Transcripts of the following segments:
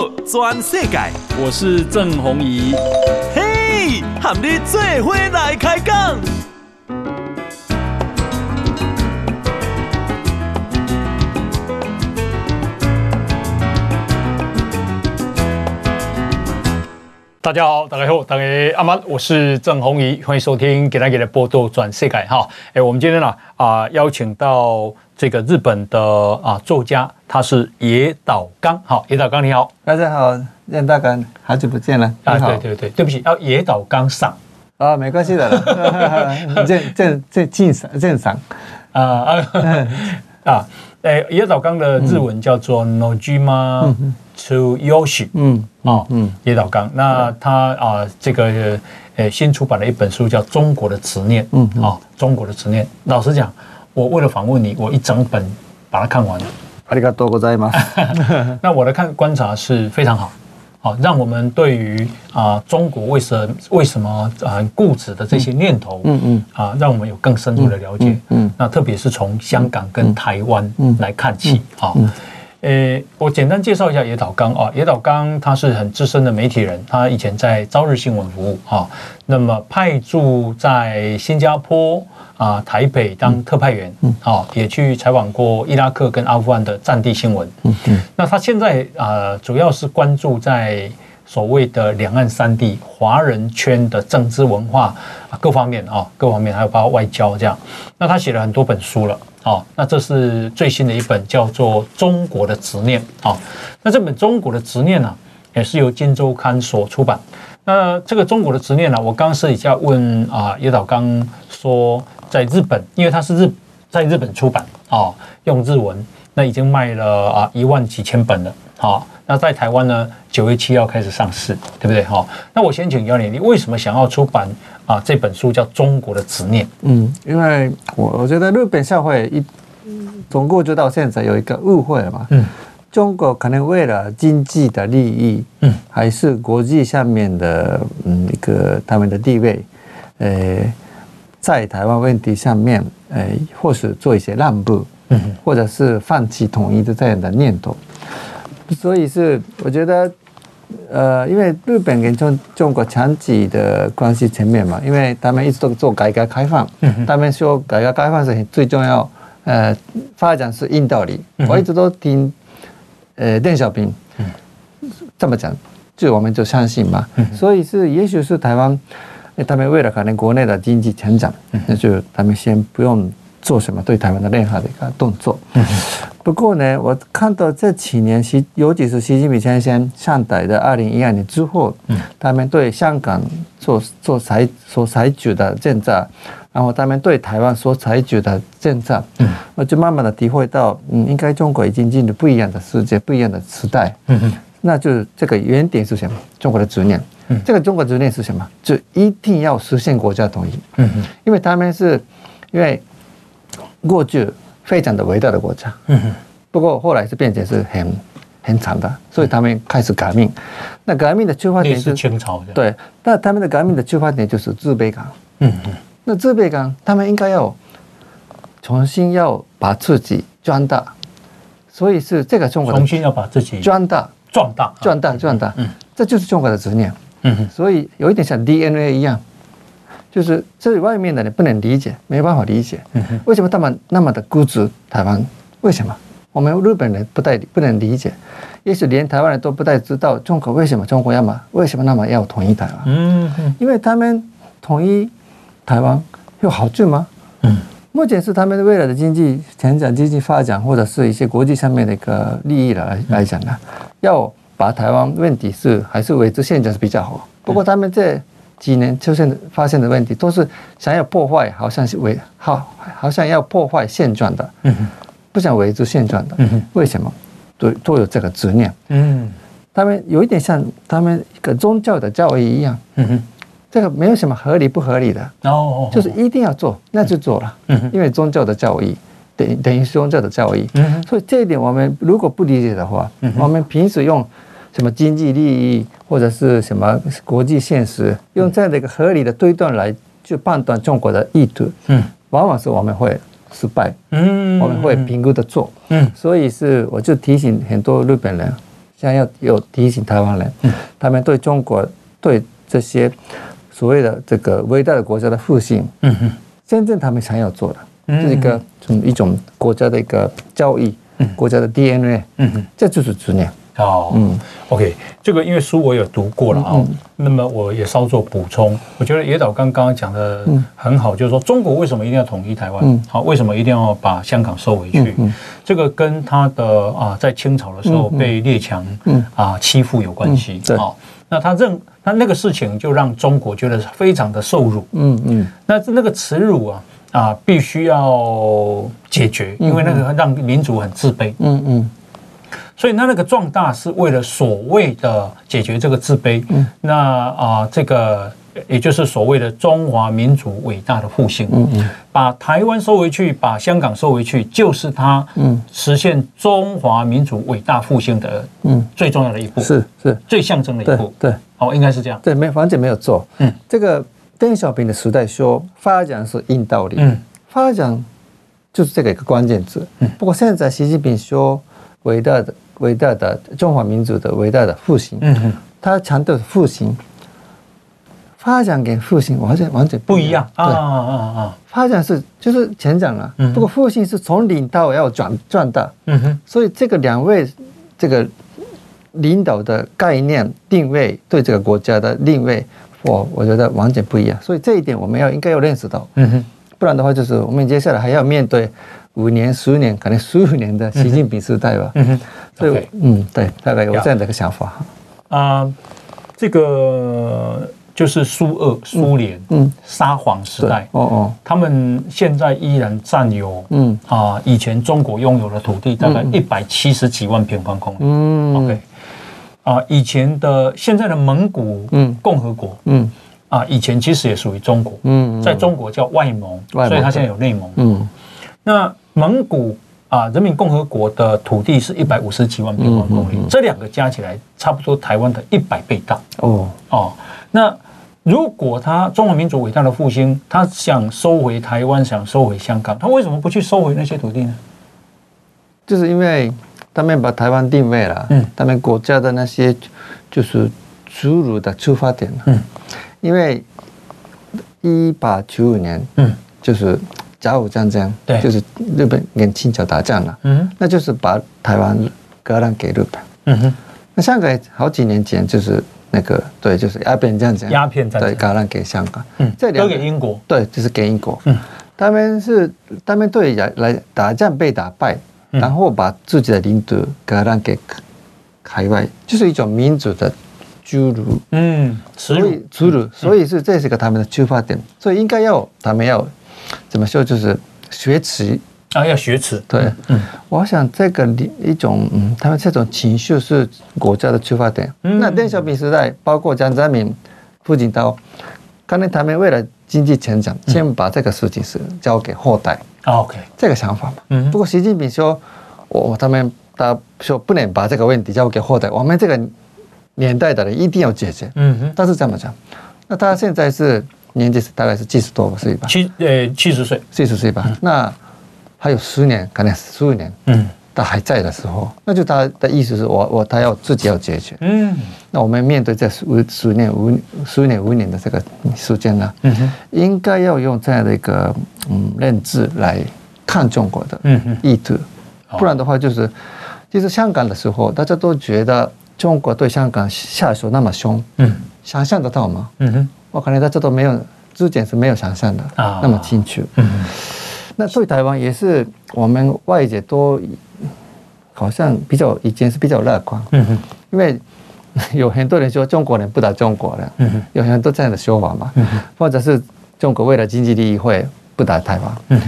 报全世界，我是郑弘仪。嘿，和你做伙来开讲。大家好，大家好，大家阿妈，我是郑弘仪，欢迎收听《给大家的波多转世界》哈。哎，我们今天呢啊、呃，邀请到这个日本的啊、呃、作家，他是野岛刚。好，野岛刚你好，大家好，任大刚，好久不见了。啊，对对对，对不起，要野岛刚上啊，没关系的了，正正正正常正常啊啊啊！哎，野岛刚的日文叫做 Nojima Tsuyoshi，嗯哦嗯，野岛刚，那他啊这个呃新出版了一本书叫《中国的执念》，嗯啊，中国的执念。老实讲，我为了访问你，我一整本把它看完了。ありがとうございます。那我的看观察是非常好， 好让我们对于啊中国为什为什么啊固执的这些念头，嗯嗯啊，让我们有更深入的了解。嗯，那特别是从香港跟台湾来看起啊。呃，我简单介绍一下野岛刚啊。野岛刚他是很资深的媒体人，他以前在朝日新闻服务啊，那么派驻在新加坡啊、台北当特派员，啊，也去采访过伊拉克跟阿富汗的战地新闻。嗯嗯。那他现在啊，主要是关注在所谓的两岸三地华人圈的政治文化啊各方面啊，各方面还有包括外交这样。那他写了很多本书了。哦，那这是最新的一本，叫做《中国的执念》。好，那这本《中国的执念》呢，也是由《金周刊》所出版。那这个《中国的执念》呢，我刚刚私底下问啊，叶导刚说，在日本，因为它是日在日本出版啊，用日文，那已经卖了啊一万几千本了。好，那在台湾呢，九月七号开始上市，对不对？好，那我先请教你，你为什么想要出版？啊，这本书叫《中国的执念》。嗯，因为我我觉得日本社会一从过去到现在有一个误会嘛。嗯。中国可能为了经济的利益，嗯，还是国际上面的嗯一个他们的地位，呃，在台湾问题上面，呃，或是做一些让步，嗯，或者是放弃统一的这样的念头。所以是我觉得。呃，因为日本跟中中国长期的关系层面嘛，因为他们一直都做改革开放，嗯、他们说改革开放是最重要，呃，发展是硬道理。嗯、我一直都听，呃，邓小平这么讲，就我们就相信嘛。嗯、所以是，也许是台湾，他们为了可能国内的经济成长，那就他们先不用。做什么对台湾的任何的一个动作？不过呢，我看到这几年，习尤其是习近平先生上台的二零一二年之后，他们对香港做做采所采取的政策，然后他们对台湾所采取的政策，我就慢慢的体会到，嗯，应该中国已经进入不一样的世界，不一样的时代。那就是这个原点是什么？中国的执念。这个中国执念是什么？就一定要实现国家统一。因为他们是因为。过去非常的伟大的国家，嗯哼，不过后来是变成是很很惨的，所以他们开始革命。那革命的出发点是清朝的，对。那他们的革命的出发点就是自卑感，嗯哼。那自卑感，他们应该要重新要把自己壮大，所以是这个中国重新要把自己壮大、壮大、壮大、壮大，嗯，这就是中国的执念，嗯。所以有一点像 DNA 一样。就是这外面的人不能理解，没办法理解，为什么他们那么的固执台湾？为什么我们日本人不太不能理解？也许连台湾人都不太知道中国为什么中国要么？为什么那么要统一台湾？嗯，因为他们统一台湾有好处吗？嗯，目前是他们未来的经济成长、经济发展，或者是一些国际上面的一个利益来来讲呢，要把台湾问题是还是维持现状是比较好。不过他们这。几年出现的发现的问题，都是想要破坏，好像是维好，好像要破坏现状的，嗯哼，不想维持现状的，嗯哼，为什么？都都有这个执念，嗯，他们有一点像他们一个宗教的教义一样，嗯哼，这个没有什么合理不合理的，哦，就是一定要做，那就做了，嗯哼，因为宗教的教义等等于宗教的教义，嗯哼，所以这一点我们如果不理解的话，嗯，我们平时用。什么经济利益或者是什么国际现实，用这样的一个合理的推断来去判断中国的意图，嗯，往往是我们会失败，嗯，我们会评估的错，嗯，所以是我就提醒很多日本人，现在要有提醒台湾人，嗯、他们对中国对这些所谓的这个伟大的国家的复兴，嗯哼，真正他们想要做的，嗯、是一个从一种国家的一个教育，嗯、国家的 DNA，嗯哼，这就是执念。哦，嗯，OK，这个因为书我有读过了啊，那么我也稍作补充。我觉得野岛刚刚讲的很好，嗯、就是说中国为什么一定要统一台湾？嗯，好，为什么一定要把香港收回去？这个跟他的啊，在清朝的时候被列强啊欺负有关系。嗯，好、嗯，那他认那那个事情就让中国觉得非常的受辱。嗯嗯，嗯那那个耻辱啊啊，必须要解决，因为那个让民族很自卑。嗯嗯。嗯所以，那那个壮大是为了所谓的解决这个自卑。嗯，那啊，这个也就是所谓的中华民族伟大的复兴。嗯嗯，把台湾收回去，把香港收回去，就是他嗯实现中华民族伟大复兴的嗯最重要的一步。是是，最象征的一步。对，哦，应该是这样。对，没完全没有做。嗯，这个邓小平的时代说发展是硬道理。嗯，发展就是这个一个关键字。嗯，不过现在习近平说伟大的。伟大的中华民族的伟大的复兴，嗯哼，他强调复兴，发展跟复兴完全完全不一样。啊啊啊啊！发展是就是成长了，嗯不过复兴是从零到要转壮大，嗯哼，所以这个两位这个领导的概念定位对这个国家的定位，我我觉得完全不一样，所以这一点我们要应该要认识到，嗯哼，不然的话就是我们接下来还要面对。五年、十年，可能十五年的习近平时代吧。嗯哼，所以，嗯，对，大概有这样的一个想法。啊，这个就是苏俄、苏联、嗯，沙皇时代。哦哦，他们现在依然占有，嗯。啊，以前中国拥有的土地大概一百七十几万平方公里。嗯，OK，啊，以前的现在的蒙古，嗯，共和国，嗯，啊，以前其实也属于中国，嗯，在中国叫外蒙，所以它现在有内蒙，嗯。那蒙古啊，人民共和国的土地是一百五十几万平方公里，嗯嗯嗯、这两个加起来差不多台湾的一百倍大哦哦。那如果他中华民族伟大的复兴，他想收回台湾，想收回香港，他为什么不去收回那些土地呢？就是因为他们把台湾定位了，嗯，他们国家的那些就是祖儒的出发点，嗯，因为一八九五年，嗯，就是。甲午战争，对，就是日本跟清朝打仗了，嗯，那就是把台湾割让给日本，嗯哼，那香港好几年前就是那个，对，就是鸦片战争，鸦片战争，对，割让给香港，嗯，这两个给英国，对，就是给英国，嗯，他们是他们对来来打仗被打败，然后把自己的领土割让给海外，就是一种民主的侏儒，嗯，所以，耻辱，所以是这是个他们的出发点，所以应该要他们要。怎么说？就是学耻啊，要学耻。对，嗯，我想这个一种，嗯，他们这种情绪是国家的出发点。嗯，那邓小平时代，包括江泽民、胡锦涛，可能他们为了经济成长，先把这个事情是交给后代。OK，这个想法嘛。嗯。不过习近平说，我他们他说不能把这个问题交给后代，我们这个年代的人一定要解决。嗯哼。他是这么讲，那他现在是。年纪是大概是七十多岁吧，七呃七十岁，七十岁吧。那还有十年，可能十五年，嗯，他还在的时候，那就他的意思是我我他要自己要解决，嗯。那我们面对这十十年五十年五年的这个时间呢，嗯哼，应该要用这样的一个嗯认知来看中国的嗯意图，不然的话就是，其实香港的时候，大家都觉得中国对香港下手那么凶，嗯，想象得到吗？嗯哼。我可能在这都没有之前是没有想象的那么清楚。嗯，那对台湾也是，我们外界都好像比较以前是比较乐观。嗯哼，因为有很多人说中国人不打中国人。有很多这样的说法嘛。或者是中国为了经济利益会不打台湾。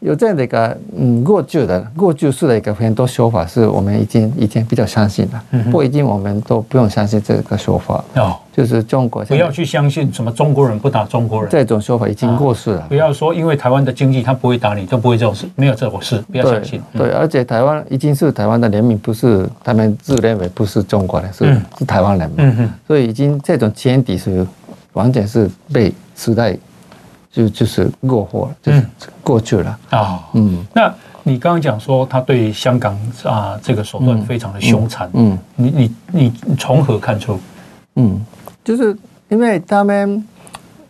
有这样的一个嗯过去的过去式的一个很多说法，是我们已经已经比较相信了。不一定我们都不用相信这个说法。哦，就是中国不要去相信什么中国人不打中国人这种说法已经过时了。不要说因为台湾的经济他不会打你，都不会这种事，没有这种事，不要相信。对，而且台湾已经是台湾的人民，不是他们自认为不是中国人，是是台湾人嘛。嗯哼，所以已经这种前提是完全是被时代。就就是过火了，就是过去了啊。嗯，那你刚刚讲说他对香港啊这个手段非常的凶残，嗯，你你你你从何看出？嗯，就是因为他们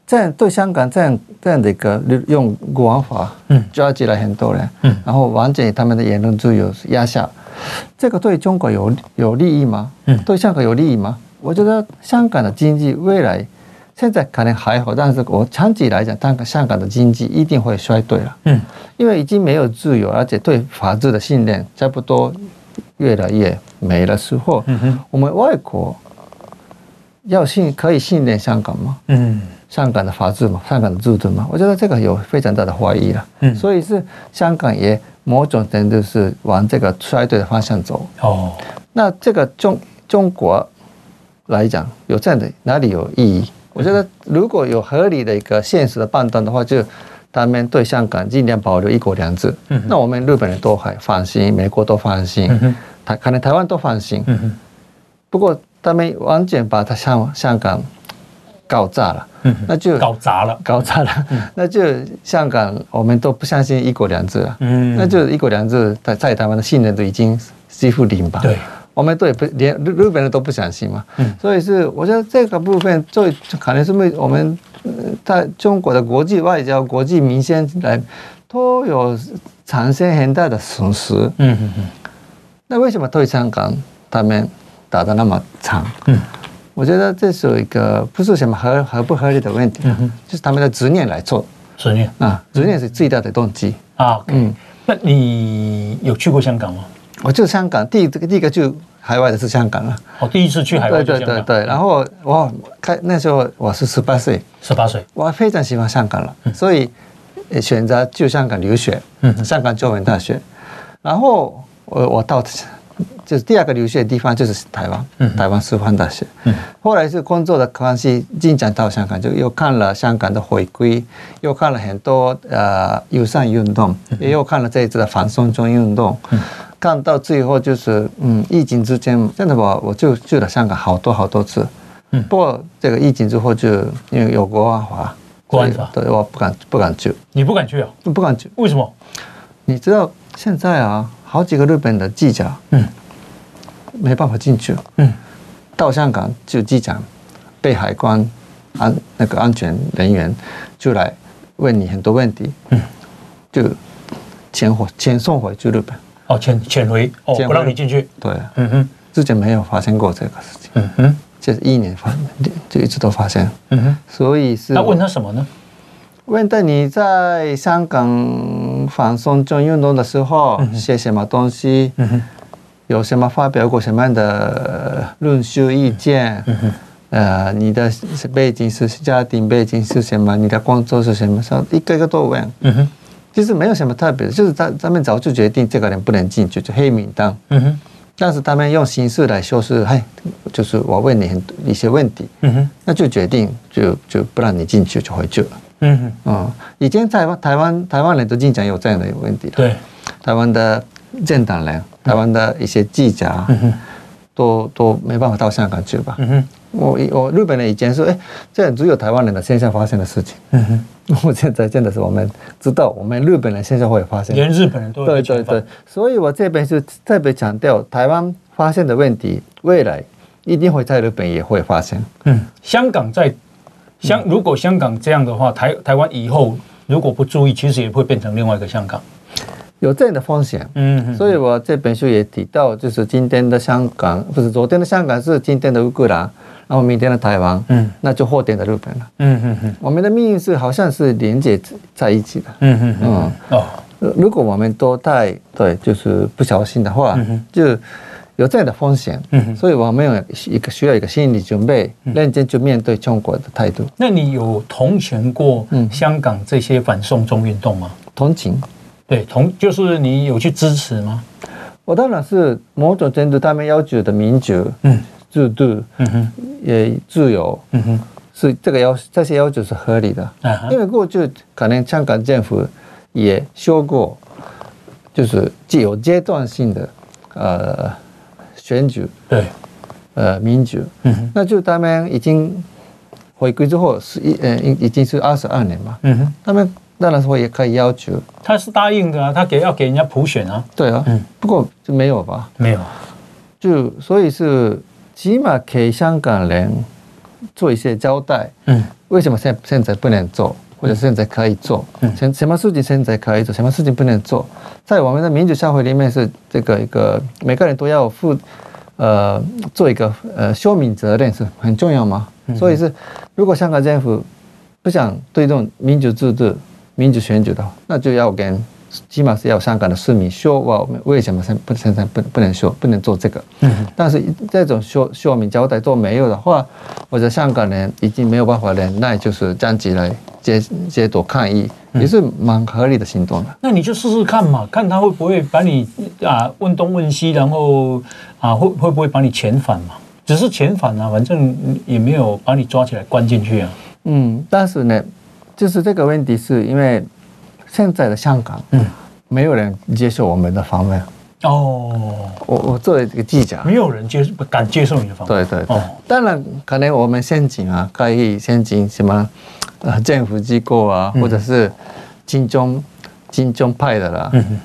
这样对香港这样这样的一个用国安法，嗯，抓起来很多人，嗯，然后完全他们的言论自由压下，这个对中国有有利益吗？嗯，对香港有利益吗？我觉得香港的经济未来现在可能还好，但是我长期来讲，当个香港的经济一定会衰退了。嗯，因为已经没有自由，而且对法治的信念差不多越来越没了时候，嗯，我们外国要信可以信任香港吗？嗯，香港的法治吗？香港的制度吗？我觉得这个有非常大的怀疑了。嗯，所以是香港也某种程度是往这个衰退的方向走。哦，那这个中中国。来讲有这样的哪里有意义？我觉得如果有合理的一个现实的判断的话，就他们对香港尽量保留一国两制。那我们日本人都还放心，美国都放心，台可能台湾都放心。不过他们完全把他香香港搞砸了，那就搞砸了，搞砸了，那就香港我们都不相信一国两制了。那就一国两制在在台湾的信任都已经几乎零吧。对。我们对不连日日本人都不相信嘛，所以是我觉得这个部分最可能是为我们在中国的国际外交、国际民生来都有产生很大的损失。嗯嗯嗯。那为什么对香港他们打的那么长？嗯，我觉得这是一个不是什么合合不合理的问题，就是他们的执念来做。执念啊，执念是最大的动机啊。嗯，那你有去过香港吗？我就香港，第一个第一个就海外的是香港了。我第一次去海外对对对对，然后我开那时候我是十八岁，十八岁，我非常喜欢香港了，所以选择去香港留学，香港中文大学。然后我我到就是第二个留学的地方就是台湾，台湾师范大学。后来是工作的关系进展到香港，就又看了香港的回归，又看了很多呃友善运动，也又看了这一次的反送中运动。看到最后就是，嗯，疫情之间，真的我我就去了香港好多好多次，嗯，不过这个疫情之后就因为有国安法，国安法，对，我不敢不敢去。你不敢去啊？不敢去。为什么？你知道现在啊，好几个日本的记者，嗯，没办法进去，嗯，到香港就机场被海关安那个安全人员就来问你很多问题，嗯，就遣回遣送回去日本。哦，潜潜回哦，不让你进去。对，嗯哼，之前没有发生过这个事情。嗯哼，这是一年发，就一直都发生。嗯哼，所以是。那问他什么呢？问他你在香港反送中运动的时候写什么东西？嗯哼，有什么发表过什么样的论述意见？嗯哼，呃，你的背景是家庭背景是什么？你的工作是什么？说一个一个都问。嗯哼。其实没有什么特别的，就是他他们早就决定这个人不能进去，就黑名单。嗯哼。但是他们用形式来说是，嘿，就是我问你很多一些问题。嗯哼。那就决定就就不让你进去，就回去了。嗯哼。嗯，以前台湾台湾台湾人都经常有这样的问题。对。台湾的政党人，台湾的一些记者，嗯哼，都都没办法到香港去吧。嗯哼。我我日本人以前说，哎，这只有台湾人的现象发生的事情。嗯哼。我现在真的是我们知道，我们日本人现在会发生，连日本人都对对对，所以我这边是特别强调，台湾发现的问题，未来一定会在日本也会发生。嗯，香港在香，如果香港这样的话，台台湾以后如果不注意，其实也会变成另外一个香港，有这样的风险。嗯，所以我这本书也提到，就是今天的香港，不是昨天的香港，是今天的乌克兰。然后明天的台湾，嗯，那就后天的日本了，嗯嗯嗯，我们的命运是好像是连接在一起的，嗯嗯嗯，哦，如果我们都太对，就是不小心的话，就有这样的风险，嗯，所以我们有一个需要一个心理准备，认真去面对中国的态度。那你有同情过香港这些反送中运动吗？同情，对，同就是你有去支持吗？我当然是某种程度他们要求的民主，嗯。制度，嗯哼，也自由，嗯哼，是这个要这些要求是合理的，因为过去可能香港政府也说过，就是既有阶段性的呃选举，对，呃民主，嗯哼，那就他们已经回归之后是一呃已已经是二十二年嘛，嗯哼，他们当然说也可以要求。他是答应的啊，他给要给人家普选啊。对啊，嗯，不过就没有吧？没有，就所以是起码给香港人做一些交代。嗯，为什么现现在不能做，或者现在可以做？嗯，什什么事情现在可以做，什么事情不能做？在我们的民主社会里面，是这个一个每个人都要负，呃，做一个呃说明责任是很重要嘛。所以是，如果香港政府不想推动民主制度、民主选举的话，那就要跟起码是要香港的市民说，我们为什么现不现在不不能说不能做这个？嗯。但是这种说说明交代都没有的话，或者香港人已经没有办法忍耐，就是站起来接接朵抗议，也是蛮合理的行动的。那你就试试看嘛，看他会不会把你啊问东问西，然后啊会会不会把你遣返嘛？只是遣返啊，反正也没有把你抓起来关进去啊。嗯，但是呢，就是这个问题是因为现在的香港，嗯，没有人接受我们的访问。哦，我我作为这个记者，没有人接不敢接受你的访问。对对对，哦、当然可能我们先进啊，可以先进什么呃政府机构啊，或者是金钟金钟派的啦。嗯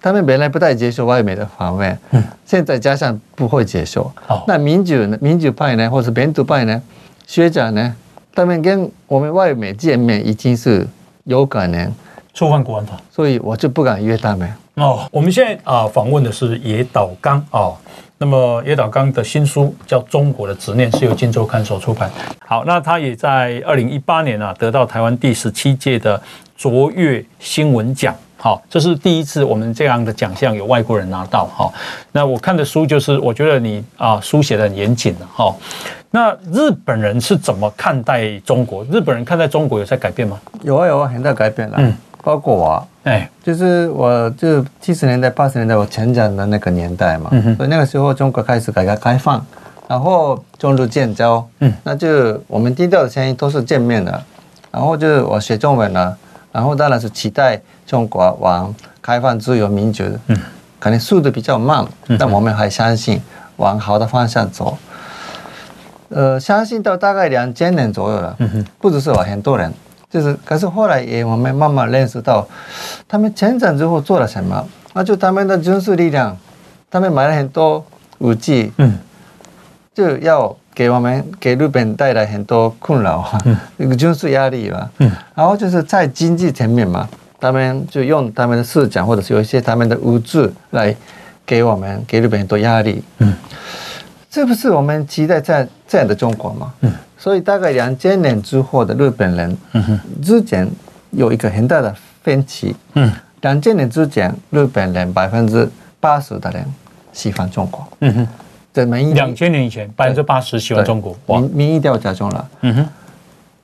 他们本来不太接受外面的访问，嗯，现在加上不会接受，哦，那民主呢？民主派呢，或者本土派呢？学者呢？他们跟我们外媒见面已经是有可能触犯国安法，所以我就不敢约他们。哦，我们现在啊访问的是野岛刚哦，那么野岛刚的新书叫《中国的执念》，是由金周刊所出版。好，那他也在二零一八年啊得到台湾第十七届的卓越新闻奖。好，这是第一次我们这样的奖项有外国人拿到。哈，那我看的书就是，我觉得你啊书写的很严谨的。哈，那日本人是怎么看待中国？日本人看待中国有在改变吗？有啊有啊，很大改变了。嗯，包括我，哎，就是我就七十年代八十年代我成长的那个年代嘛。所以那个时候中国开始改革开放，然后中日建交。嗯。那就我们听到的声音都是正面的，然后就是我学中文了。然后当然是期待中国往开放、自由、民主，嗯，可能速度比较慢，但我们还相信往好的方向走。呃，相信到大概两千年左右了，不只是我，很多人，就是，可是后来也我们慢慢认识到，他们成长之后做了什么？那就他们的军事力量，他们买了很多武器，嗯，就要。给我们给日本带来很多困扰哈，那个军事压力吧，嗯，然后就是在经济层面嘛，他们就用他们的思想或者是有一些他们的物质来给我们给日本很多压力，嗯，这不是我们期待在这样的中国吗？嗯，所以大概两千年之后的日本人，嗯哼，之前有一个很大的分歧，嗯，两千年之前日本人百分之八十的人喜欢中国，嗯哼。对，民意两千年以前百分之八十喜欢中国，民民意调查中了。嗯哼，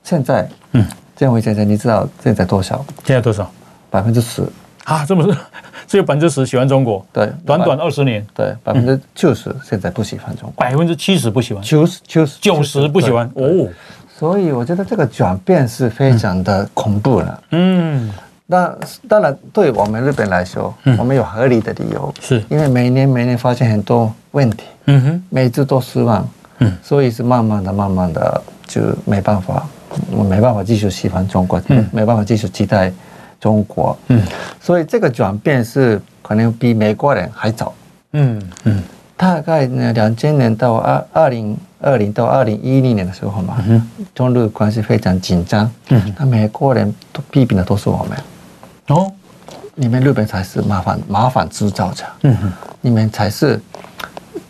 现在，嗯，建辉先生，你知道现在多少？现在多少？百分之十。啊，这么是 只有百分之十喜欢中国？对，短短二十年，对，百分之九十现在不喜欢中国，百分之七十不喜欢，九十九十九十不喜欢？哦。所以我觉得这个转变是非常的恐怖了。嗯。那当然，对我们日本来说，我们有合理的理由，是。因为每年每年发现很多问题，嗯哼，每次都失望，嗯，所以是慢慢的、慢慢的就没办法，我没办法继续喜欢中国，嗯，没办法继续期待中国，嗯，所以这个转变是可能比美国人还早，嗯。嗯，大概呢两千年到二二零二零到二零一零年的时候嘛，嗯，中日关系非常紧张，嗯，那美国人都批评的都是我们。哦，你们日本才是麻烦麻烦制造者。嗯哼，你们才是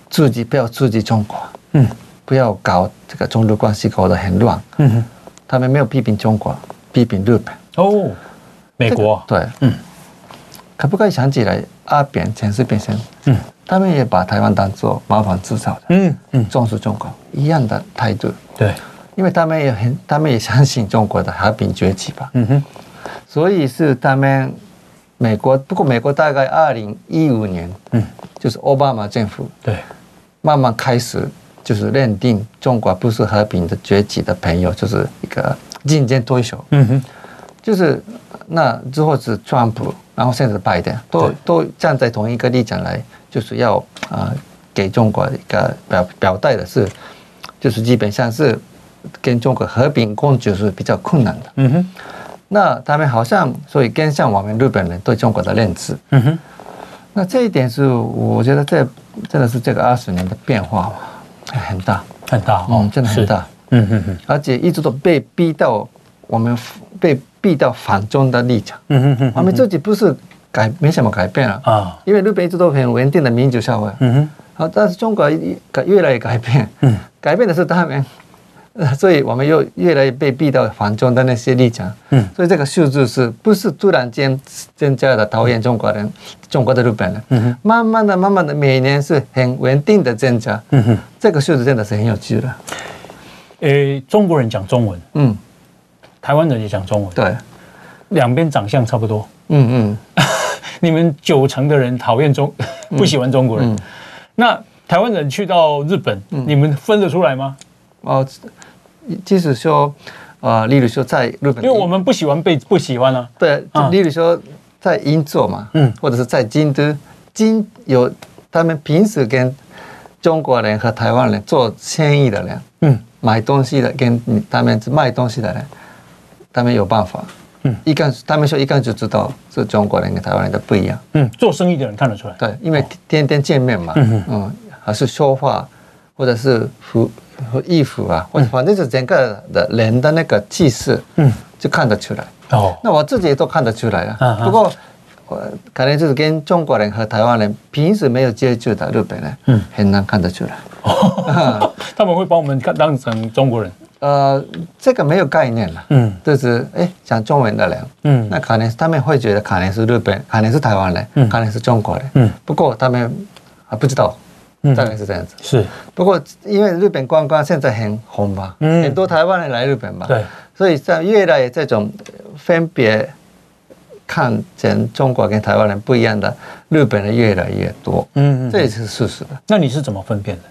自己不要刺激中国。嗯，不要搞这个中日关系搞得很乱。嗯哼，他们没有批评中国，批评日本。哦，美国、这个、对，嗯，可不可以想起来阿扁、陈水扁先生？嗯，他们也把台湾当做麻烦制造的。嗯嗯，重视中国一样的态度。对，因为他们也很，他们也相信中国的和平崛起吧。嗯哼。所以是他们美国，不过美国大概二零一五年，嗯，就是奥巴马政府对，慢慢开始就是认定中国不是和平的崛起的朋友，就是一个竞争对手，嗯哼，就是那之后是川普，然后现在是拜登，都都站在同一个立场来，就是要啊、呃、给中国一个表表态的是，就是基本上是跟中国和平共处是比较困难的，嗯哼。那他们好像所以跟上我们日本人对中国的认知。嗯哼。那这一点是我觉得这真的是这个二十年的变化嘛，很大很大哦，嗯，真的很大。嗯哼哼。而且一直都被逼到我们被逼到反中的立场。嗯哼哼。我们自己不是改没什么改变了啊，因为日本一直都很稳定的民主社会。嗯哼。好，但是中国改越来越改变。嗯。改变的是他们。所以我们又越来越被逼到反中的那些立场，嗯，所以这个数字是不是突然间增加的讨厌中国人、中国的日本人，慢慢的、慢慢的，每年是很稳定的增加，嗯哼，这个数字真的是很有趣的。诶，中国人讲中文，嗯，台湾人也讲中文，对，两边长相差不多，嗯嗯，你们九成的人讨厌中，不喜欢中国人，那台湾人去到日本，你们分得出来吗？哦。即使说，呃，例如说在日本，因为我们不喜欢被不喜欢啊。对，例如说在银座嘛，嗯，或者是在京都，京有他们平时跟中国人和台湾人做生意的人，嗯，买东西的跟他们卖东西的人，他们有办法，嗯，一看他们说一看就知道是中国人跟台湾人的不一样，嗯，做生意的人看得出来，对，因为天天见面嘛，嗯嗯，还是说话或者是服。和衣服啊，或者反正是整个的人的那个气势，嗯，就看得出来。哦，那我自己都看得出来啊。不过，我可能就是跟中国人和台湾人平时没有接触的日本人，嗯，很难看得出来。他们会把我们看当成中国人？呃，这个没有概念了。嗯，就是哎，讲中文的人，嗯，那可能他们会觉得可能是日本，可能是台湾人，嗯，可能是中国人，嗯。不过他们还不知道。大概是这样子，是。不过因为日本观光现在很红嘛，很多台湾人来日本嘛，对，所以在越来这种分别看见中国跟台湾人不一样的日本人越来越多，嗯，这也是事实的。那你是怎么分辨的？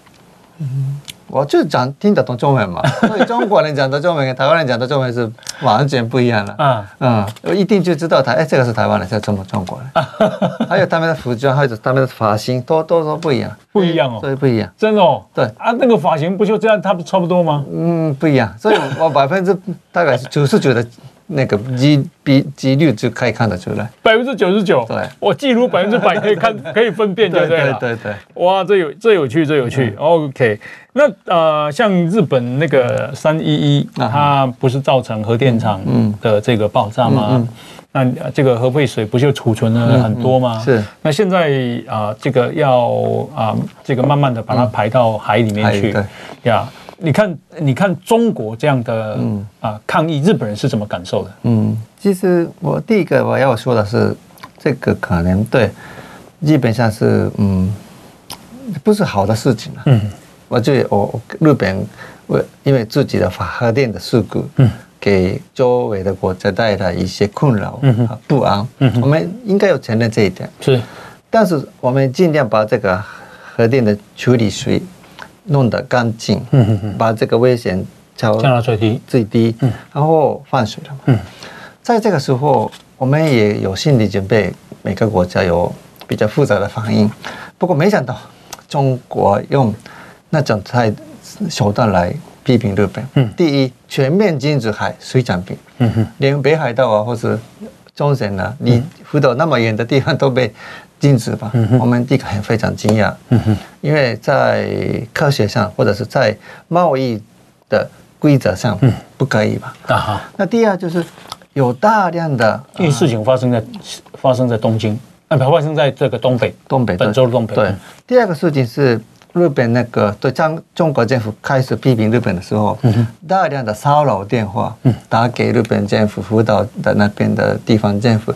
嗯。我就讲听得懂中文嘛，所以中国人讲的中文跟台湾人讲的中文是完全不一样的。嗯嗯，我一定就知道台，哎，这个是台湾人，这个中中国人。还有他们的服装，还有他们的发型，都都都不一样。不一样哦，所以不一样。真的哦。对啊，那个发型不就这样，差不差不多吗？嗯，不一样。所以我百分之大概是九十九的。那个几比几率就可以看得出来，百分之九十九，对，我几乎百分之百 可以看，可以分辨，对对对对对，哇，这有这有趣，这有趣。OK，那呃，像日本那个三一一，它不是造成核电厂的这个爆炸吗？那这个核废水不就储存了很多吗？是。那现在啊，这个要啊，这个慢慢的把它排到海里面去，呀。你看，你看中国这样的嗯啊抗议，日本人是怎么感受的？嗯，其实我第一个我要说的是，这个可能对基本上是嗯不是好的事情了。嗯，我觉得我日本为因为自己的核电的事故，嗯，给周围的国家带来一些困扰，嗯不安，嗯，我们应该要承认这一点。是，但是我们尽量把这个核电的处理水。弄得干净，把这个危险降到最低，最低，然后放水了嘛。在这个时候，我们也有心理准备，每个国家有比较复杂的反应。不过没想到，中国用那种太手段来批评日本。嗯第一，全面禁止海水产品，嗯哼连北海道啊，或是冲绳啊，离福岛那么远的地方都被。禁止吧，我们第一个很非常惊讶，因为在科学上或者是在贸易的规则上，不可以吧？啊，那第二就是有大量的，因为事情发生在发生在东京，啊，不发生在这个东北，东北本州的东北。对，第二个事情是日本那个对中中国政府开始批评日本的时候，大量的骚扰电话打给日本政府福岛的那边的地方政府。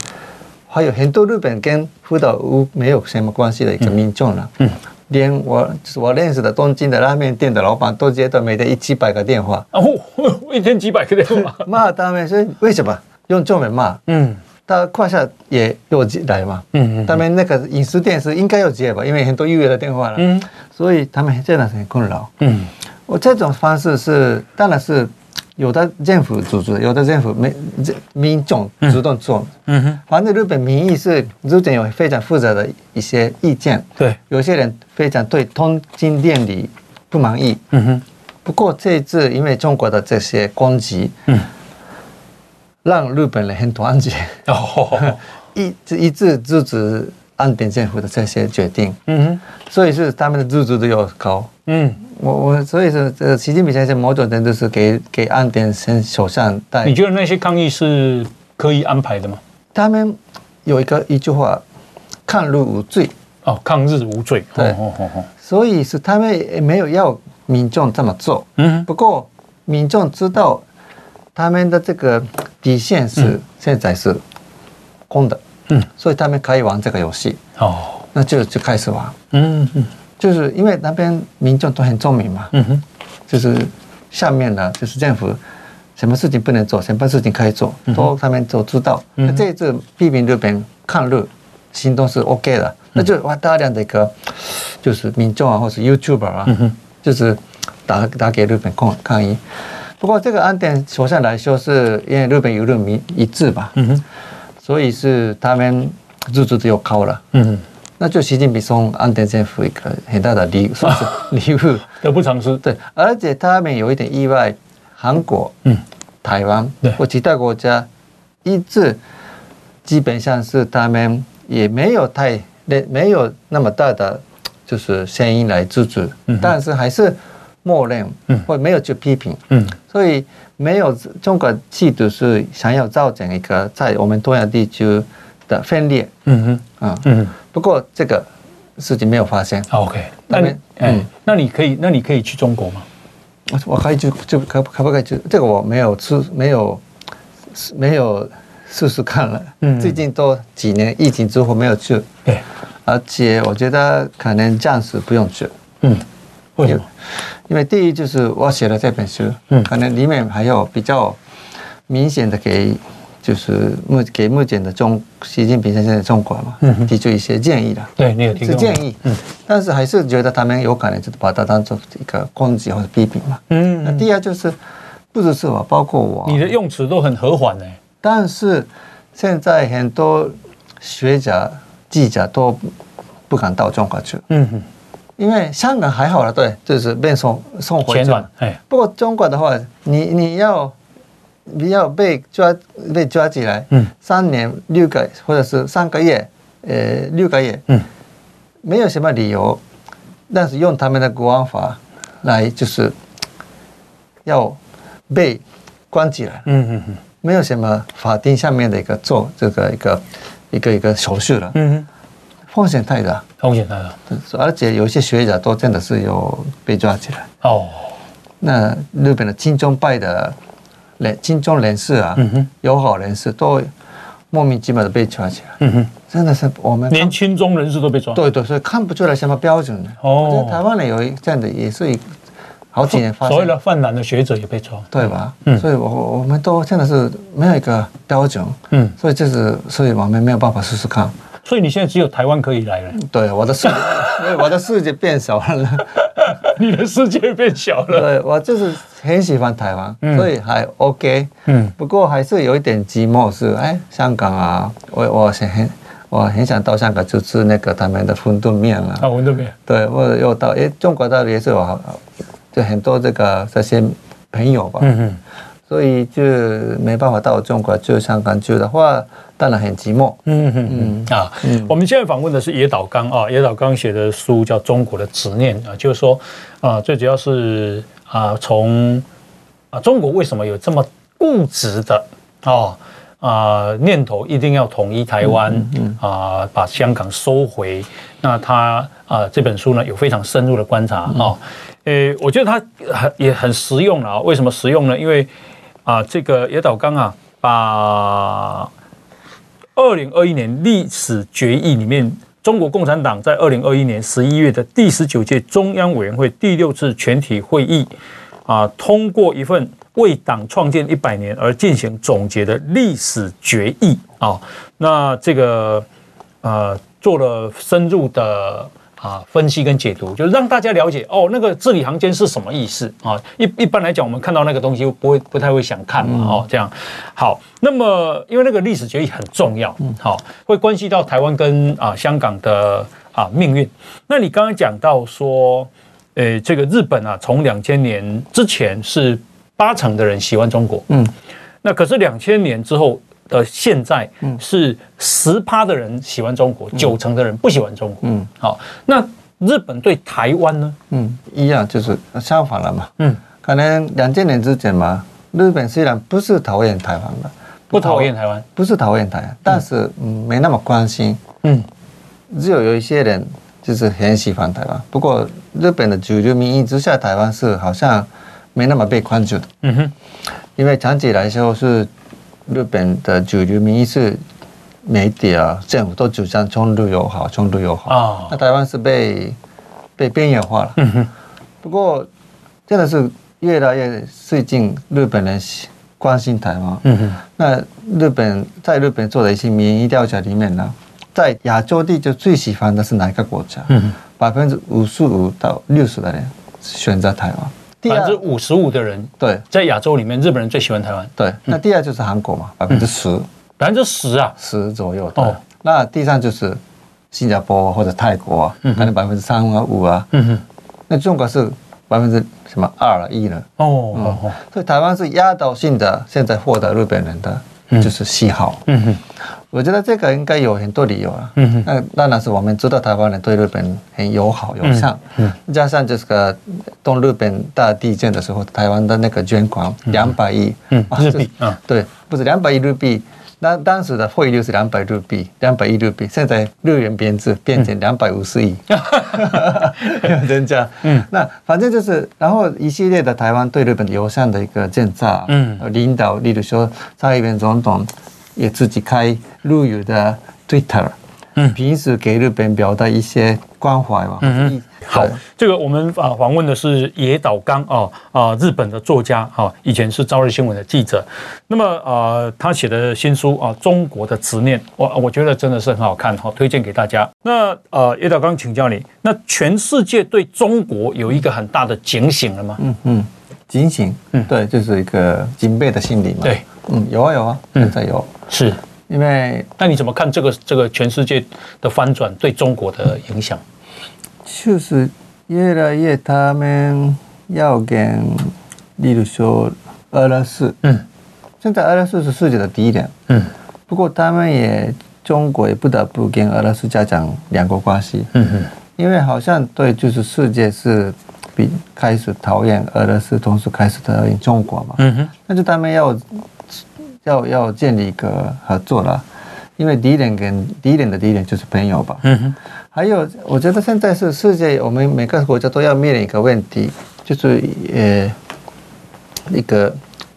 还有很多日本跟福岛无没有什么关系的一个民众了，嗯，连我我认识的东京的拉面店的老板都接到每天一几百个电话，哦，一天几百个电话，骂他们说为什么用中文骂？嗯，他胯下也有来嘛，嗯嗯，他们那个饮食店是应该要接吧，因为很多预约的电话了，嗯，所以他们真的是很困扰，嗯，我这种方式是当然是。有的政府组织，有的政府没民众主动做。嗯哼，反正日本民意是日本有非常复杂的一些意见。对，有些人非常对东京电力不满意。嗯哼，不过这一次因为中国的这些攻击，嗯，让日本人很团结，哦，一一致支持安田政府的这些决定。嗯哼，所以是他们的支持度又高。嗯，我我所以说，这个习近平先生某种程度是给给安田先首相带。你觉得那些抗议是可以安排的吗？他们有一个一句话，抗日无罪。哦，抗日无罪。对，哦哦哦，所以是他们也没有要民众这么做。嗯，不过民众知道他们的这个底线是、嗯、现在是空的。嗯，所以他们可以玩这个游戏。哦，那就就开始玩。嗯嗯，就是因为那边民众都很聪明嘛。嗯哼，就是下面呢，就是政府什么事情不能做，什么事情可以做，都他们都知道。那这一次批评日本抗日行动是 OK 的。那就哇，大量的一个就是民众啊，或是 YouTuber 啊，嗯、就是打打给日本抗抗议。不过这个案件首先来说，是因为日本舆论一一致吧，嗯、所以是他们支持度又高了。嗯，那就习近平送安田政府一个很大的礼，算是礼物，得不偿失。对，而且他们有一点意外，韩国、嗯、台湾或其他国家一致，基本上是他们也没有太。没没有那么大的就是声音来支持，但是还是默认，嗯。或没有去批评，嗯。所以没有中国企图是想要造成一个在我们东亚地区的分裂，嗯哼。嗯嗯，不过这个事情没有发生。OK，那你嗯，那你可以那你可以去中国吗？我我可以去，就可可不可以去？这个我没有吃，没有没有。试试看了，嗯。最近都几年疫情之后没有去，对，而且我觉得可能暂时不用去，嗯，为什么？因为第一就是我写了这本书，嗯，可能里面还有比较明显的给，就是目给目前的中习近平先生的中国嘛，嗯，提出一些建议的，对，你有提出建议，嗯，但是还是觉得他们有可能就是把它当做一个攻击或者批评嘛，嗯，那第二就是不只是我，包括我，你的用词都很和缓呢。但是现在很多学者、记者都不敢到中国去。嗯哼，因为香港还好了，对，就是被送送回去。不过中国的话，你你要你要被抓被抓起来，嗯，三年六个或者是三个月，呃，六个月，嗯，没有什么理由，但是用他们的国安法来，就是要被关起来。嗯嗯嗯。没有什么法定下面的一个做这个一个一个一个手续了，嗯哼，风险太大，风险太大，而且有些学者都真的是有被抓起来。哦。那日本的亲中派的人、亲中人士啊，嗯，友好人士都莫名其妙的被抓起来，嗯哼，真的是我们连亲中人士都被抓，对对，所以看不出来什么标准的。哦。台湾呢有一这样的也是一。好几年发生，所谓的泛蓝的学者也被抓，对吧？嗯，所以我我们都真的是没有一个标准，嗯，所以这是所以我们没有办法试试看。所以你现在只有台湾可以来了。对，我的世界，我的世界变小了。你的世界变小了。对，我就是很喜欢台湾，所以还 OK。嗯，不过还是有一点寂寞，是哎，香港啊，我我很我很想到香港去吃那个他们的馄饨面啊。啊，馄饨面。对，或者又到哎，中国大陆也是有。就很多这个这些朋友吧，嗯嗯，所以就没办法到中国就香港去的话，当然很寂寞，嗯嗯嗯啊，嗯，我们现在访问的是野岛刚啊，野岛刚写的书叫《中国的执念》啊，就是说啊，最主要是啊，从啊中国为什么有这么固执的啊啊念头，一定要统一台湾，嗯啊，把香港收回，那他啊这本书呢有非常深入的观察啊。诶，我觉得他很也很实用了啊。为什么实用呢？因为啊，这个野岛刚啊，把二零二一年历史决议里面，中国共产党在二零二一年十一月的第十九届中央委员会第六次全体会议啊，通过一份为党创建一百年而进行总结的历史决议啊。那这个呃，做了深入的。啊，分析跟解读，就是让大家了解哦，那个字里行间是什么意思啊？一一般来讲，我们看到那个东西不会不太会想看嘛，哦，这样。好，那么因为那个历史决议很重要，好，会关系到台湾跟啊香港的啊命运。那你刚刚讲到说，诶，这个日本啊，从两千年之前是八成的人喜欢中国，嗯，那可是两千年之后的现在是十趴的人喜欢中国，九成的人不喜欢中国。嗯，好，那日本对台湾呢？嗯，一样就是相反了嘛。嗯，可能两千年之前嘛，日本虽然不是讨厌台湾的，不讨厌台湾，不是讨厌台湾，但是嗯没那么关心。嗯，只有有一些人就是很喜欢台湾。不过日本的主流民意之下，台湾是好像没那么被关注的。嗯哼，因为长期来说是。日本的主流民意是媒体啊，政府都主张中日友好，中日友好。哦、那台湾是被被边缘化了。不过真的是越来越最近日本人关心台湾。那日本在日本做的一些民意调查里面呢，在亚洲地区最喜欢的是哪一个国家？百分之五十五到六十的人选择台湾。百分之五十五的人对，在亚洲里面，日本人最喜欢台湾。对，那第二就是韩国嘛，百分之十，百分之十啊，十左右。哦，那第三就是新加坡或者泰国，可能百分之三啊五啊。嗯哼，那中国是百分之什么二一呢？哦，所以台湾是压倒性的，现在获得日本人的就是喜好。嗯哼。我觉得这个应该有很多理由啊。嗯哼，那当然是我们知道台湾人对日本很友好友善。嗯，加上就是个东日本大地震的时候，台湾的那个捐款两百亿，嗯，日币啊，对，不是两百亿日币，那当时的汇率是两百日币，两百亿日币，现在日元贬值变成两百五十亿，哈哈哈人家，嗯，那反正就是，然后一系列的台湾对日本友善的一个政策，嗯，领导，例如说蔡英文总统。也自己开陆语的 Twitter，嗯，平时给日本表达一些关怀嘛。嗯嗯。好，这个我们啊访问的是野岛刚啊啊日本的作家啊，以前是朝日新闻的记者。那么啊，他写的新书啊《中国的执念》，我我觉得真的是很好看，好推荐给大家。那呃，野岛刚请教你，那全世界对中国有一个很大的警醒了吗？嗯嗯，警醒，嗯，对，就是一个警备的心理嘛。对。嗯，有啊有啊，现在有，是。因为那你怎么看这个这个全世界的翻转对中国的影响？就是越来越他们要跟，例如说俄罗斯，嗯，现在俄罗斯是世界的第一点，嗯，不过他们也中国也不得不跟俄罗斯加强两国关系，嗯哼，因为好像对就是世界是比开始讨厌俄罗斯，同时开始讨厌中国嘛，嗯哼，那就他们要。要要建立一个合作了，因为敌人跟敌人的敌人就是朋友吧。嗯哼。还有，我觉得现在是世界，我们每个国家都要面临一个问题，就是呃，一个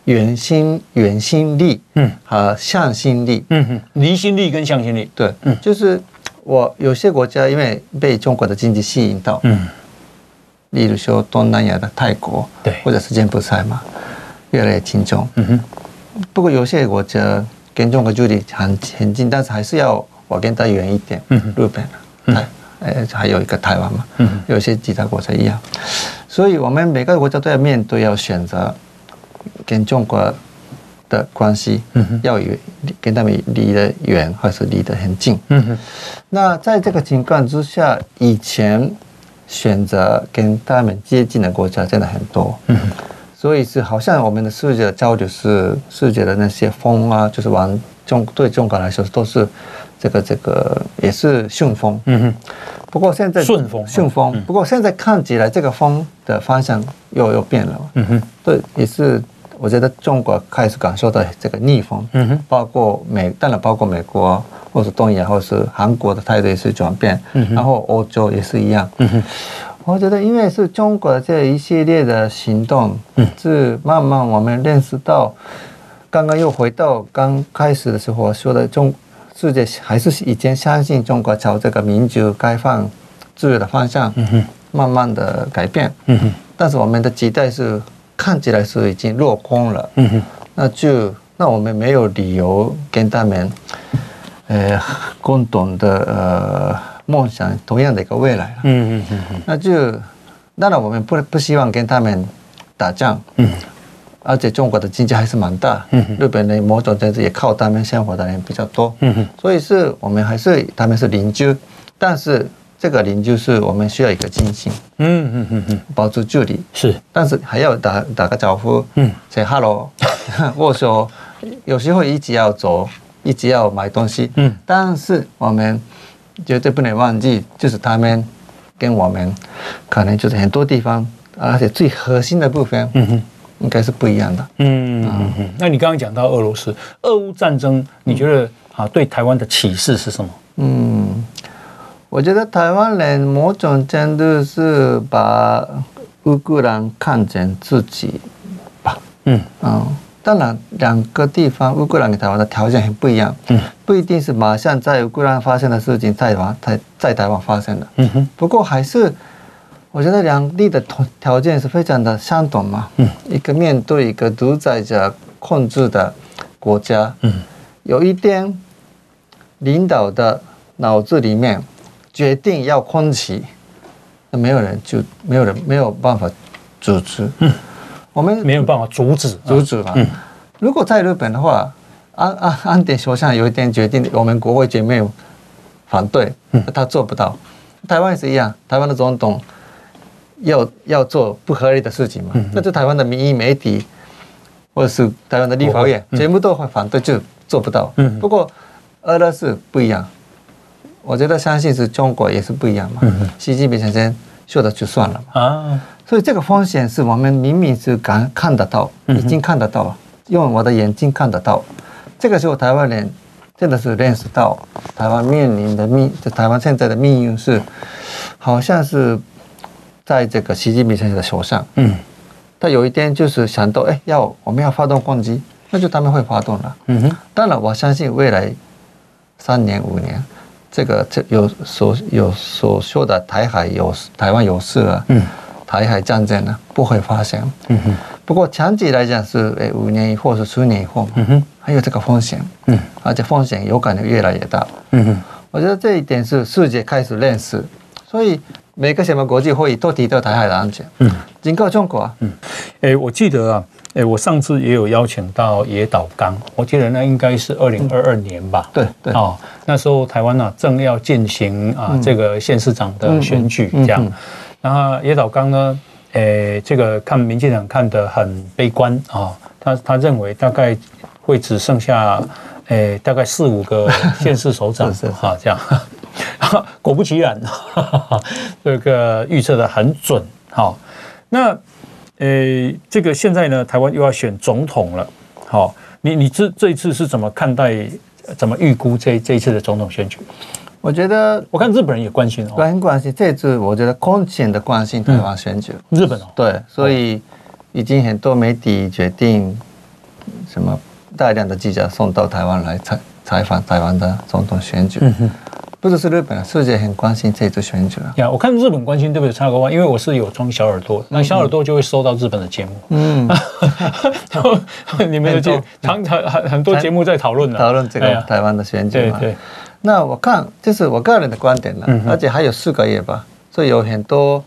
远心远心力，嗯，和向心力，嗯哼，离心力跟向心力，对，嗯，就是我有些国家因为被中国的经济吸引到，嗯，例如说东南亚的泰国，对，或者是柬埔寨嘛，越来越亲中，嗯哼。不过有些国家跟中国距离很很近，但是还是要我跟他远一点。嗯，日本，台，呃，还有一个台湾嘛。嗯，有些其他国家一样，所以我们每个国家都要面对，要选择跟中国的关系，要与跟他们离得远，还是离得很近。那在这个情况之下，以前选择跟他们接近的国家真的很多。所以是好像我们的世界的交流是世界的那些风啊，就是往中对中国来说都是这个这个也是顺风。嗯哼。不过现在顺风顺风。不过现在看起来这个风的方向又又变了。嗯哼。对，也是我觉得中国开始感受到这个逆风。嗯哼。包括美，当然包括美国，或是东亚，或是韩国的态度也是转变。嗯哼。然后欧洲也是一样。嗯哼。我觉得，因为是中国这一系列的行动，嗯是慢慢我们认识到，刚刚又回到刚开始的时候说的中世界还是以前相信中国朝这个民主、开放、自由的方向，嗯慢慢的改变。嗯但是我们的期待是看起来是已经落空了。嗯那就那我们没有理由跟他们，呃，共同的呃。梦想同样的一个未来，嗯嗯嗯嗯，那就当然我们不不希望跟他们打仗，嗯，而且中国的经济还是蛮大，嗯，日本人某种程度也靠他们生活的人比较多，嗯，所以是我们还是他们是邻居，但是这个邻居是我们需要一个亲情，嗯嗯嗯嗯，保持距离。是，但是还要打打个招呼，嗯，say hello，握手。有时候一直要走，一直要买东西。嗯，但是我们绝对不能忘记，就是他们跟我们可能就是很多地方，而且最核心的部分，嗯哼，应该是不一样的。嗯嗯嗯。那你刚刚讲到俄罗斯，俄乌战争，你觉得啊，对台湾的启示是什么？嗯，我觉得台湾人某种程度是把乌克兰看成自己吧。嗯嗯。当然，两个地方乌克兰跟台湾的条件很不一样，嗯，不一定是马上在乌克兰发生的事情在台湾在在台湾发生的，嗯哼。不过还是，我觉得两地的条件是非常的相同嘛，嗯，一个面对一个独裁者控制的国家，嗯，有一天领导的脑子里面决定要空袭，那没有人就没有人没有办法阻止，嗯。我们没有办法阻止，阻止嘛。如果在日本的话，安安安倍首相有一点决定，我们国会绝没有反对，他做不到。台湾也是一样，台湾的总统要要做不合理的事情嘛，那就台湾的民意媒体或者是台湾的立法院全部都会反对，就做不到。不过俄罗斯不一样，我觉得相信是中国也是不一样嘛。习近平先生说的就算了嘛。啊。所以这个风险是我们明明是感看得到，已经看得到了，用我的眼睛看得到。这个时候台湾人真的是认识到台湾面临的命，就台湾现在的命运是，好像是在这个习近平先生的手上。嗯，他有一天就是想到，哎，要我们要发动攻击，那就他们会发动了。嗯哼，当然我相信未来三年五年，这个这有所有所说的台海有台湾有事啊。嗯。台海战争呢不会发生，嗯哼。不过长期来讲是诶五年以后是十年以后嘛，嗯哼。还有这个风险，嗯，而且风险有可能越来越大，嗯哼。我觉得这一点是世界开始认识，所以每个什么国际会议都提到台海的安全，嗯，警告中国啊，嗯，诶，我记得啊，诶，我上次也有邀请到野岛刚，我记得那应该是二零二二年吧，对对，哦，那时候台湾呢正要进行啊这个县市长的选举，这样。然后野岛刚呢，诶，这个看民进党看得很悲观啊、哦，他他认为大概会只剩下，诶，大概四五个 县市首长哈，这样，果不其然，哈 哈这个预测的很准，好，那，诶，这个现在呢，台湾又要选总统了，好，你你这这一次是怎么看待，怎么预估这这一次的总统选举？我觉得，我看日本人也关心哦，很关心。这次我觉得空前的关心台湾选举。日本哦，对，所以已经很多媒体决定，什么大量的记者送到台湾来采采访台湾的总统选举。嗯，不只是日本，世界很关心这次选举啊。呀，我看日本关心对不对？插个话，因为我是有装小耳朵，那小耳朵就会收到日本的节目。嗯，你们有节常常很很多节目在讨论呢，讨论这个台湾的选举嘛。对对。那我看，这是我个人的观点了，而且还有四个月吧，所以有很多，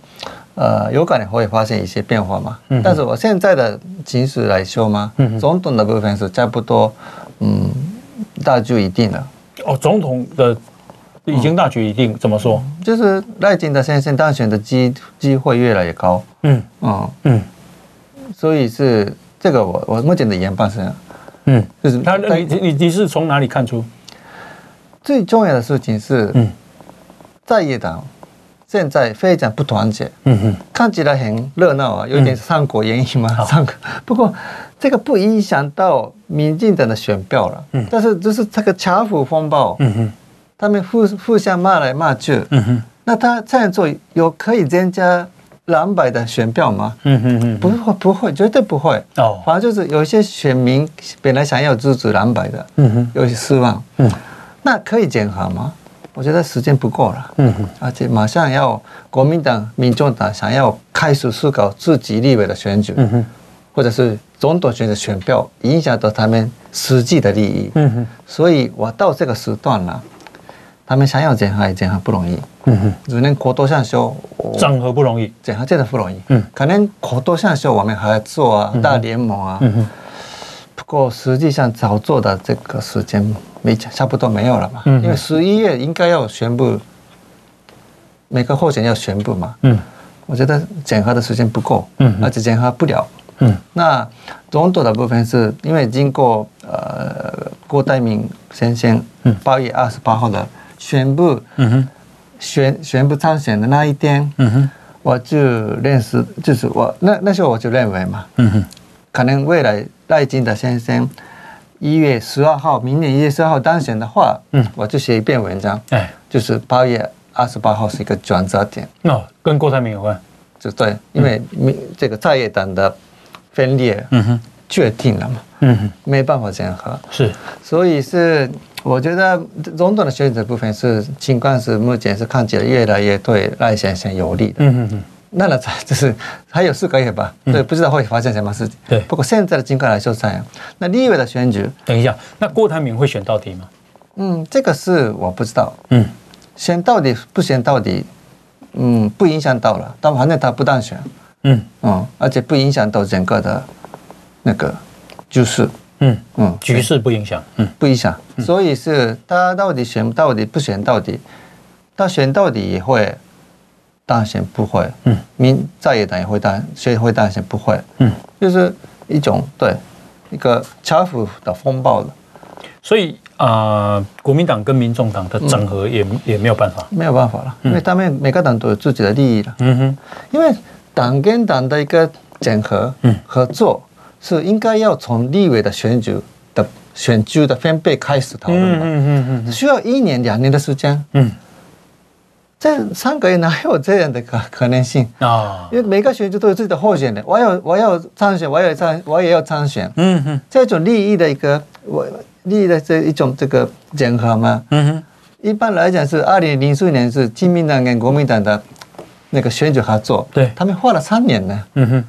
呃，有可能会发生一些变化嘛。但是我现在的情绪来说嘛，总统的部分是差不多，嗯，大局已定了。哦，总统的已经大局已定，怎么说？就是赖清德先生当选的机机会越来越高。嗯嗯嗯，所以是这个我我目前的研判是，嗯，就是他你你你是从哪里看出？最重要的事情是，在野党现在非常不团结，嗯哼，看起来很热闹啊，有点《三国演义》嘛，三国。不过这个不影响到民进党的选票了，嗯，但是就是这个乔虎风暴，嗯哼，他们互互相骂来骂去，嗯哼，那他这样做有可以增加蓝白的选票吗？嗯不会不会，绝对不会。哦，反正就是有一些选民本来想要支持蓝白的，嗯哼，有些失望，嗯。那可以检核吗？我觉得时间不够了。嗯哼，而且马上要国民党、民众党想要开始思考自己立委的选举，嗯哼，或者是总统选的选票，影响到他们实际的利益。嗯哼，所以我到这个时段了，他们想要检核也检核不容易。嗯哼，只能口头上说，整合不容易，检核真的不容易。嗯，可能口头上说我们还要做啊，大联盟啊。嗯哼。不过实际上早做的这个时间没差不多没有了嘛，因为十一月应该要宣布每个候选人要宣布嘛。嗯，我觉得检核的时间不够，嗯，而且检核不了，嗯，那总统的部分是因为经过呃郭台铭先生八月二十八号的宣布，嗯哼，宣宣布参选的那一天，嗯哼，我就认识，就是我那那时候我就认为嘛，嗯哼，可能未来赖金德先生一月十二号，明年一月十二号当选的话，嗯，我就写一篇文章，哎，就是八月二十八号是一个转折点，哦，跟郭台铭有关。就对，因为这个在野党的分裂，嗯哼，决定了嘛，嗯哼，没办法整合，是，所以是我觉得总统的选举部分是情况是目前是看起来越来越对赖先生有利的，嗯哼哼，那了才 就是还有四个月吧，对，不知道会发生什么事情，对，不过现在的情况来说这样，那立委的选举，等一下，那郭台铭会选到底吗？嗯，这个是我不知道，嗯，选到底不选到底。嗯，不影响到了，但反正他不当选，嗯。嗯，而且不影响到整个的那个局势，嗯。嗯，局势不影响，嗯，不影响，所以是他到底选到底不选到底，他选到底也会当选不会，嗯，民在野党也会当选会大选不会，嗯，就是一种对一个巧妇的风暴了，所以。啊、呃，国民党跟民众党的整合也、嗯、也没有办法，没有办法了，因为他们每个党都有自己的利益了。嗯哼，因为党跟党的一个整合、合作是应该要从立委的选举的选举的分配开始讨论的。嗯嗯嗯嗯，需要一年两年的时间。嗯，这三个月哪有这样的可可能性。啊？因为每个选举都有自己的候选人，我要我要参选，我也参我也要参选。嗯哼，这种利益的一个我。利益的这一种这个整合嘛，嗯哼，一般来讲是二零零四年是亲民党跟国民党的那个选举合作，对，他们花了三年呢，嗯哼，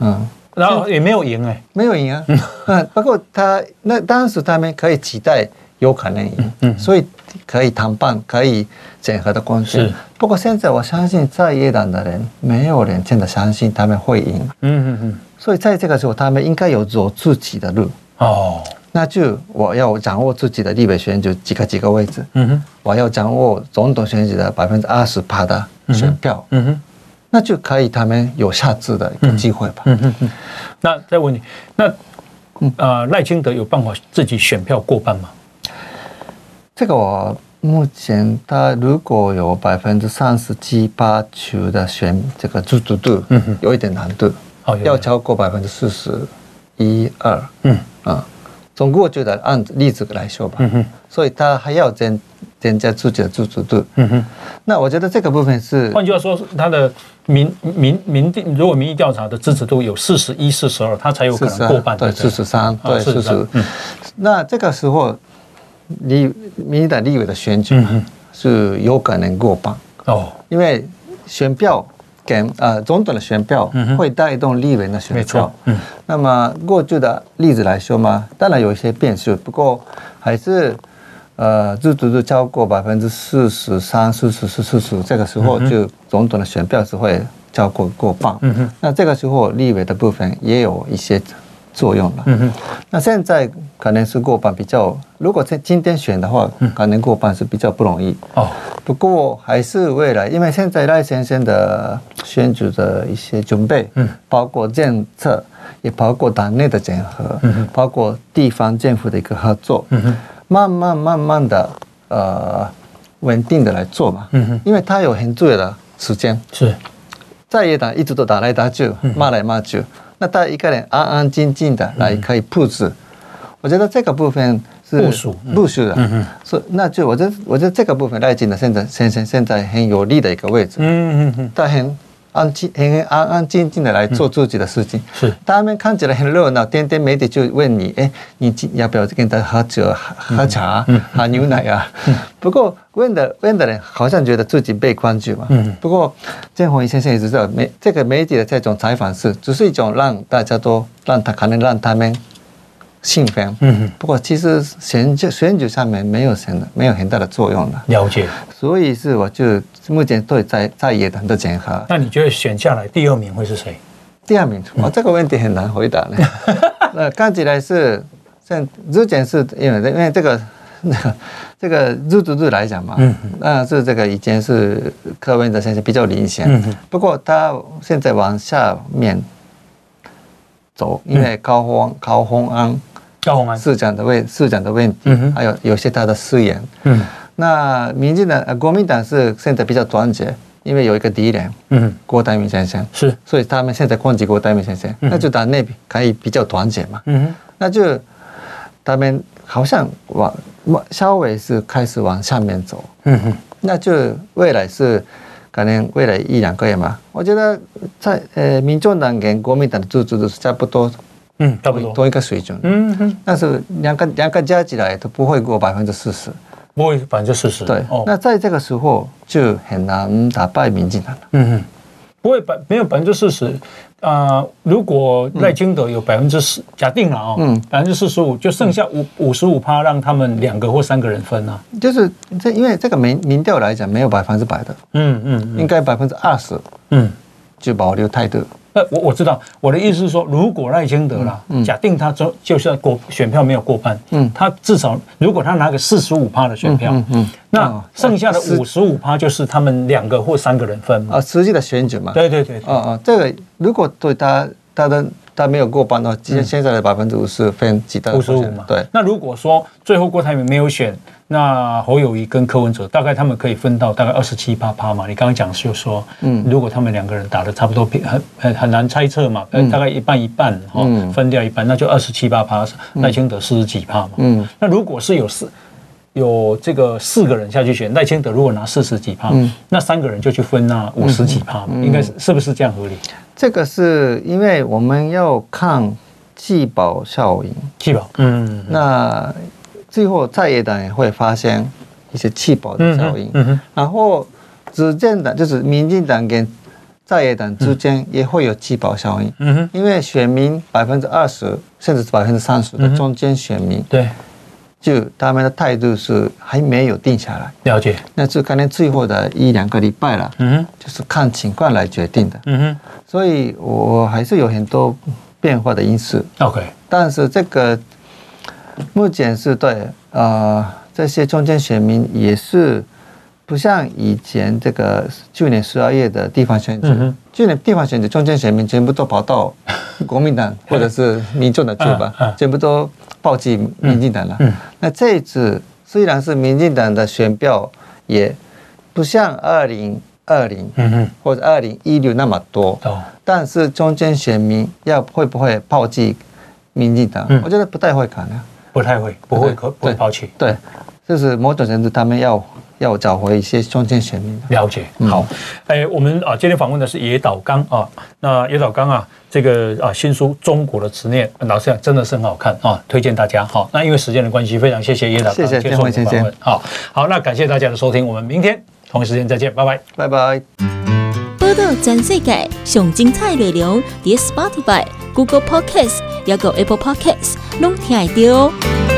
嗯，然后也没有赢哎，没有赢啊，嗯，不过他那当时他们可以期待有可能。赢，嗯，所以可以谈判，可以整合的关系，不过现在我相信在野党的人没有人真的相信他们会赢，嗯嗯嗯，所以在这个时候他们应该有走自己的路。哦。那就我要掌握自己的立委选举几个几个位置，嗯哼，我要掌握总统选举的百分之二十八的选票，嗯哼，那就可以他们有下次的一个机会吧，嗯哼哼。那再问你，那呃赖清德有办法自己选票过半吗？这个我目前他如果有百分之三十七八九的选这个支持度，嗯哼，有一点难度，哦，要超过百分之四十一二，嗯。啊。总过就得按例子来说吧，嗯哼，所以他还要增增加自己的支持度，嗯哼，那我觉得这个部分是，换句话说，他的民民民定如果民意调查的支持度有四十一、四十二，他才有可能过半，对，四十三，对，四十，嗯，那这个时候，立民进党立委的选举是有可能过半。哦，因为选票。跟呃总统的选票会带动立委的选票，嗯，那么过去的例子来说嘛，当然有一些变数，不过还是呃，支持度超过百分之四十三、四十四、四十，这个时候就总统的选票是会超过过半，嗯哼，那这个时候立委的部分也有一些。作用了，嗯哼，那现在可能是过半比较，如果在今天选的话，可能过半是比较不容易。哦。不过还是未来，因为现在赖先生的选举的一些准备，嗯，包括政策，也包括党内的整合，嗯哼，包括地方政府的一个合作，嗯哼，慢慢慢慢的呃稳定的来做嘛，嗯哼，因为他有很重要的时间，是。在野党一直都打来打去，骂来骂去。那他一个人安安静静的来可以布置，我觉得这个部分是部署部署的，所以那就我觉得我觉得这个部分赖清德现在现现现在很有利的一个位置，嗯嗯嗯，他很安静很安安静静的来做自己的事情，是他们看起来很热闹，天天媒体就问你，哎，你要不要跟他喝酒喝茶喝牛奶啊？不过问的问的人好像觉得自己被关注嘛。嗯。不过建宏先生也知道，媒这个媒体的这种采访是只是一种让大家都让他可能让他们兴奋。嗯。不过其实选举选举上面没有什么没有很大的作用的。了解。所以是我就目前对在在野党的整合。那你觉得选下来第二名会是谁？第二名，我这个问题很难回答呢。那看起来是像之前是因为因为这个。那 这个日度日来讲嘛，嗯，那是这个以前是柯文哲先生比较领先，嗯，不过他现在往下面走，因为高虹高峰安市长的问市长的问题，嗯哼。还有有些他的誓言。嗯。那民进党、呃国民党是现在比较团结，因为有一个敌人，嗯，郭台铭先生，是，所以他们现在攻击郭台铭先生，那就党内可以比较团结嘛。嗯哼，那就他们好像往往稍微是开始往下面走，嗯哼，那就未来是可能未来一两个月嘛。我觉得在呃民众党跟国民党的支持度是差不多，嗯，差不多，同一个水准。嗯哼，但是两个两个加起来都不会过百分之四十。不会百分之四十，对，哦，那在这个时候就很难打败民进党了。嗯哼，不会百没有百分之四十，啊，如果赖清德有百分之十，假定了哦，嗯百分之四十五，就剩下五五十五趴，让他们两个或三个人分啊，就是这，因为这个民民调来讲没有百分之百的，嗯嗯应该百分之二十嗯。就保留态度。那 我我知道，我的意思是说，如果赖清德啦，假定他就就算过选票没有过半，嗯他至少如果他拿个四十五趴的选票，嗯嗯那哦剩下的五十五趴就是他们两个或三个人分嘛。啊，实际的选举嘛。对对对，哦哦，这个如果对他他的他没有过半的话，现现在的百分之五十分几大五十五嘛。对，那如果说最后郭台铭没有选，那侯友谊跟柯文哲大概他们可以分到大概二十七八趴嘛。你刚刚讲就说，嗯，如果他们两个人打的差不多平，很很很难猜测嘛，嗯，大概一半一半哈，嗯分掉一半，那就二十七八趴，赖清德四十几趴嘛。嗯，那如果是有四有这个四个人下去选，赖清德如果拿四十几趴，那三个人就去分那五十几趴嘛，应该是是不是这样合理？这个是因为我们要看季保效应，季保？嗯，那最后在野党也会发现一些弃保的效应，然后执政党就是民进党跟在野党之间也会有弃保效应，嗯哼，因为选民百分之二十甚至是百分之三十的中间选民，对，就他们的态度是还没有定下来，了解。那是可能最后的一两个礼拜了，嗯哼，就是看情况来决定的，嗯哼。所以我还是有很多变化的因素。，OK。但是这个目前是对，呃，这些中间选民也是不像以前这个去年十二月的地方选举，嗯去年地方选举中间选民全部都跑到 国民党或者是民众的去吧，全部都抛弃民进党了。那这一次虽然是民进党的选票也不像二零二零或者二零一六那么多，哦，但是中间选民要会不会抛弃民进党？嗯我觉得不太会可能。不太会，不会可不会抛弃。对，就是某种程度他们要要找回一些中间选民的。了解，好，哎，我们啊，今天访问的是野岛刚啊，那野岛刚啊，这个啊新书《中国的执念》，老实讲真的是很好看啊，推荐大家。好，那因为时间的关系，非常谢谢野岛刚谢谢接受我们访问。好，好，那感谢大家的收听，我们明天同一时间再见，拜拜。拜拜。波道全世界上精彩内容，伫 Spotify、Google Podcasts，也有 Apple Podcasts，拢听得到哦。